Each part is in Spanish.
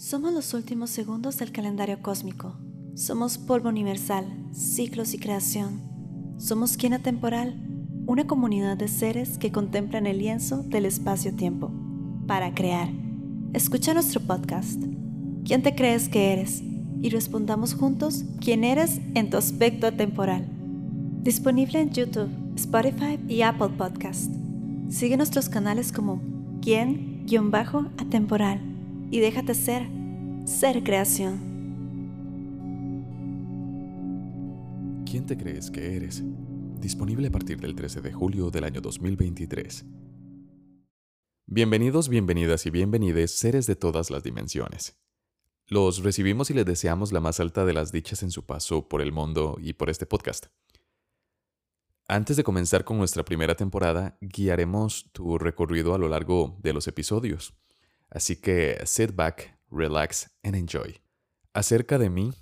Somos los últimos segundos del calendario cósmico. Somos polvo universal, ciclos y creación. Somos quien atemporal, una comunidad de seres que contemplan el lienzo del espacio-tiempo para crear. Escucha nuestro podcast. ¿Quién te crees que eres? Y respondamos juntos quién eres en tu aspecto atemporal. Disponible en YouTube, Spotify y Apple Podcast. Sigue nuestros canales como quien-atemporal y déjate ser, ser creación. ¿Quién te crees que eres? Disponible a partir del 13 de julio del año 2023. Bienvenidos, bienvenidas y bienvenides seres de todas las dimensiones. Los recibimos y les deseamos la más alta de las dichas en su paso por el mundo y por este podcast. Antes de comenzar con nuestra primera temporada, guiaremos tu recorrido a lo largo de los episodios. Así que sit back, relax and enjoy. Acerca de mí,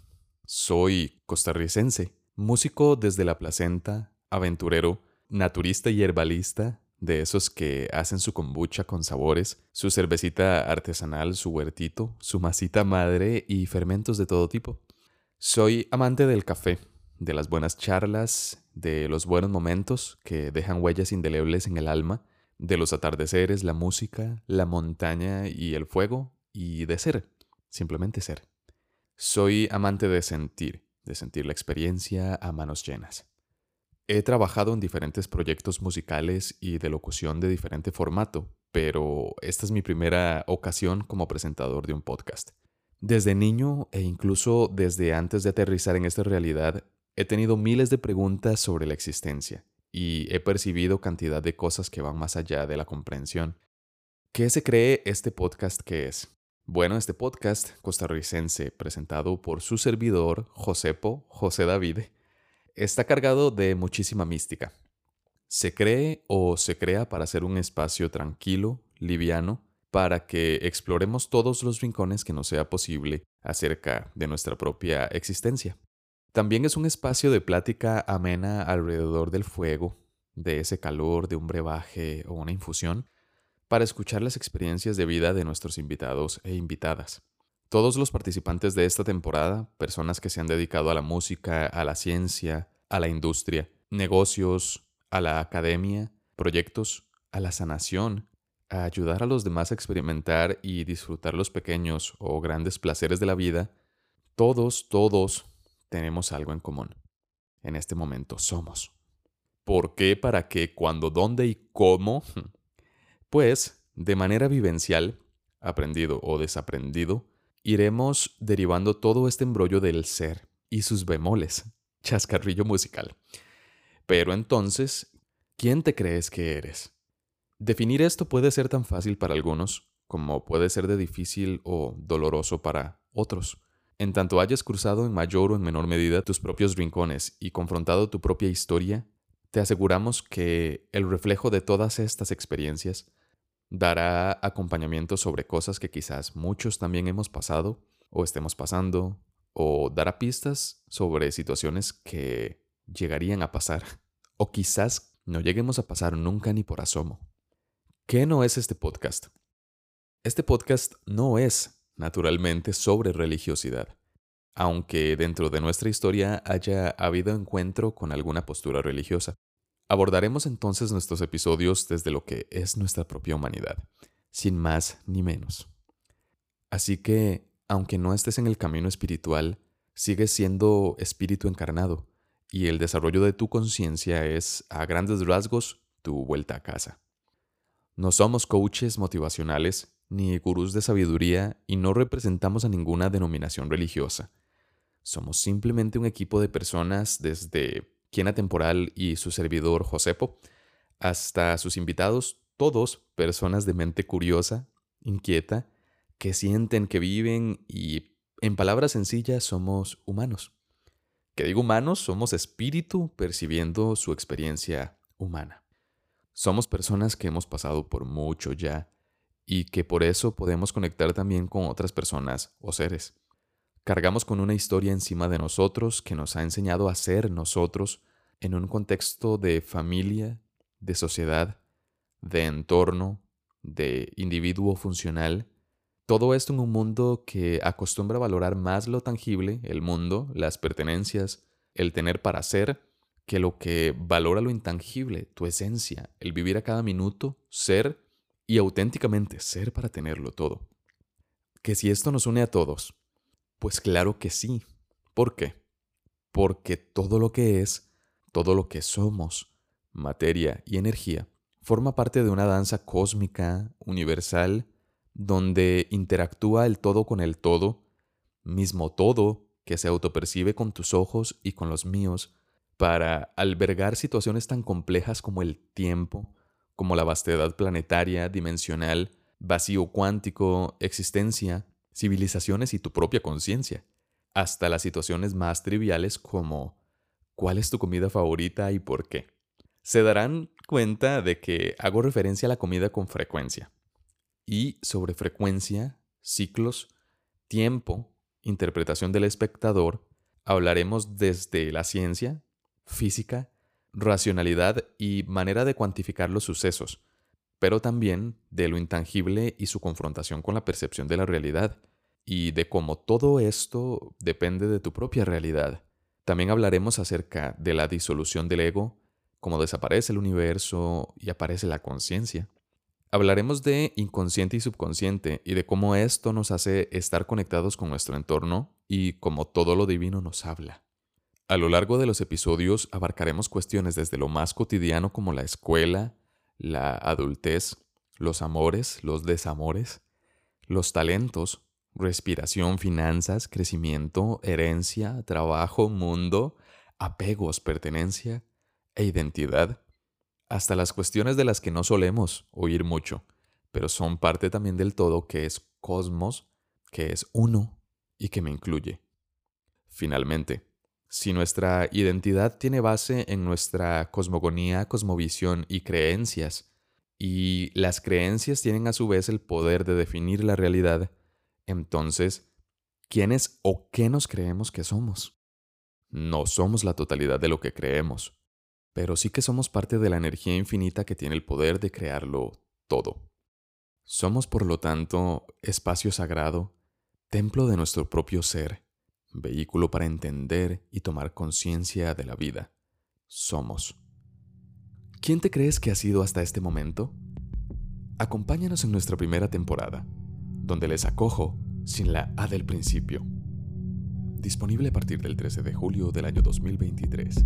soy costarricense, músico desde la placenta, aventurero, naturista y herbalista, de esos que hacen su kombucha con sabores, su cervecita artesanal, su huertito, su masita madre y fermentos de todo tipo. Soy amante del café, de las buenas charlas, de los buenos momentos que dejan huellas indelebles en el alma, de los atardeceres, la música, la montaña y el fuego, y de ser, simplemente ser. Soy amante de sentir, de sentir la experiencia a manos llenas. He trabajado en diferentes proyectos musicales y de locución de diferente formato, pero esta es mi primera ocasión como presentador de un podcast. Desde niño e incluso desde antes de aterrizar en esta realidad, he tenido miles de preguntas sobre la existencia y he percibido cantidad de cosas que van más allá de la comprensión. ¿Qué se cree este podcast que es? Bueno, este podcast costarricense, presentado por su servidor, Josepo, José David, está cargado de muchísima mística. Se cree o se crea para ser un espacio tranquilo, liviano, para que exploremos todos los rincones que nos sea posible acerca de nuestra propia existencia. También es un espacio de plática amena alrededor del fuego, de ese calor de un brebaje o una infusión, para escuchar las experiencias de vida de nuestros invitados e invitadas. Todos los participantes de esta temporada, personas que se han dedicado a la música, a la ciencia, a la industria, negocios, a la academia, proyectos, a la sanación, a ayudar a los demás a experimentar y disfrutar los pequeños o grandes placeres de la vida, todos, todos tenemos algo en común. En este momento somos. ¿Por qué, para qué, cuándo, dónde y cómo? Pues, de manera vivencial, aprendido o desaprendido, iremos derivando todo este embrollo del ser y sus bemoles, chascarrillo musical. Pero entonces, ¿quién te crees que eres? Definir esto puede ser tan fácil para algunos como puede ser de difícil o doloroso para otros. En tanto hayas cruzado en mayor o en menor medida tus propios rincones y confrontado tu propia historia, te aseguramos que el reflejo de todas estas experiencias dará acompañamiento sobre cosas que quizás muchos también hemos pasado o estemos pasando, o dará pistas sobre situaciones que llegarían a pasar, o quizás no lleguemos a pasar nunca ni por asomo. ¿Qué no es este podcast? Este podcast no es, naturalmente, sobre religiosidad, aunque dentro de nuestra historia haya habido encuentro con alguna postura religiosa. Abordaremos entonces nuestros episodios desde lo que es nuestra propia humanidad, sin más ni menos. Así que, aunque no estés en el camino espiritual, sigues siendo espíritu encarnado, y el desarrollo de tu conciencia es, a grandes rasgos, tu vuelta a casa. No somos coaches motivacionales ni gurús de sabiduría y no representamos a ninguna denominación religiosa. Somos simplemente un equipo de personas desde quien Temporal y su servidor Josepo, hasta sus invitados, todos personas de mente curiosa, inquieta, que sienten, que viven y, en palabras sencillas, somos humanos. Que digo humanos, somos espíritu percibiendo su experiencia humana. Somos personas que hemos pasado por mucho ya y que por eso podemos conectar también con otras personas o seres. Cargamos con una historia encima de nosotros que nos ha enseñado a ser nosotros en un contexto de familia, de sociedad, de entorno, de individuo funcional, Todo esto en un mundo que acostumbra valorar más lo tangible, el mundo, las pertenencias, el tener para ser, que lo que valora lo intangible, tu esencia, el vivir a cada minuto, ser y auténticamente ser para tenerlo todo. Que si esto nos une a todos, pues claro que sí. ¿Por qué? Porque todo lo que es, todo lo que somos, materia y energía, forma parte de una danza cósmica, universal, donde interactúa el todo con el todo, mismo todo que se autopercibe con tus ojos y con los míos, para albergar situaciones tan complejas como el tiempo, como la vastedad planetaria, dimensional, vacío cuántico, existencia, civilizaciones y tu propia conciencia, hasta las situaciones más triviales como ¿cuál es tu comida favorita y por qué? Se darán cuenta de que hago referencia a la comida con frecuencia y sobre frecuencia, ciclos, tiempo, interpretación del espectador, hablaremos desde la ciencia, física, racionalidad y manera de cuantificar los sucesos, pero también de lo intangible y su confrontación con la percepción de la realidad, y de cómo todo esto depende de tu propia realidad. También hablaremos acerca de la disolución del ego, cómo desaparece el universo y aparece la conciencia. Hablaremos de inconsciente y subconsciente y de cómo esto nos hace estar conectados con nuestro entorno y cómo todo lo divino nos habla. A lo largo de los episodios abarcaremos cuestiones desde lo más cotidiano como la escuela, la adultez, los amores, los desamores, los talentos, respiración, finanzas, crecimiento, herencia, trabajo, mundo, apegos, pertenencia e identidad hasta las cuestiones de las que no solemos oír mucho, pero son parte también del todo que es cosmos, que es uno y que me incluye. Finalmente, si nuestra identidad tiene base en nuestra cosmogonía, cosmovisión y creencias, y las creencias tienen a su vez el poder de definir la realidad, entonces, ¿quiénes o qué nos creemos que somos? No somos la totalidad de lo que creemos, pero sí que somos parte de la energía infinita que tiene el poder de crearlo todo. Somos, por lo tanto, espacio sagrado, templo de nuestro propio ser, vehículo para entender y tomar conciencia de la vida. Somos. ¿Quién te crees que ha sido hasta este momento? Acompáñanos en nuestra primera temporada, donde les acojo sin la A del principio. Disponible a partir del 13 de julio del año 2023.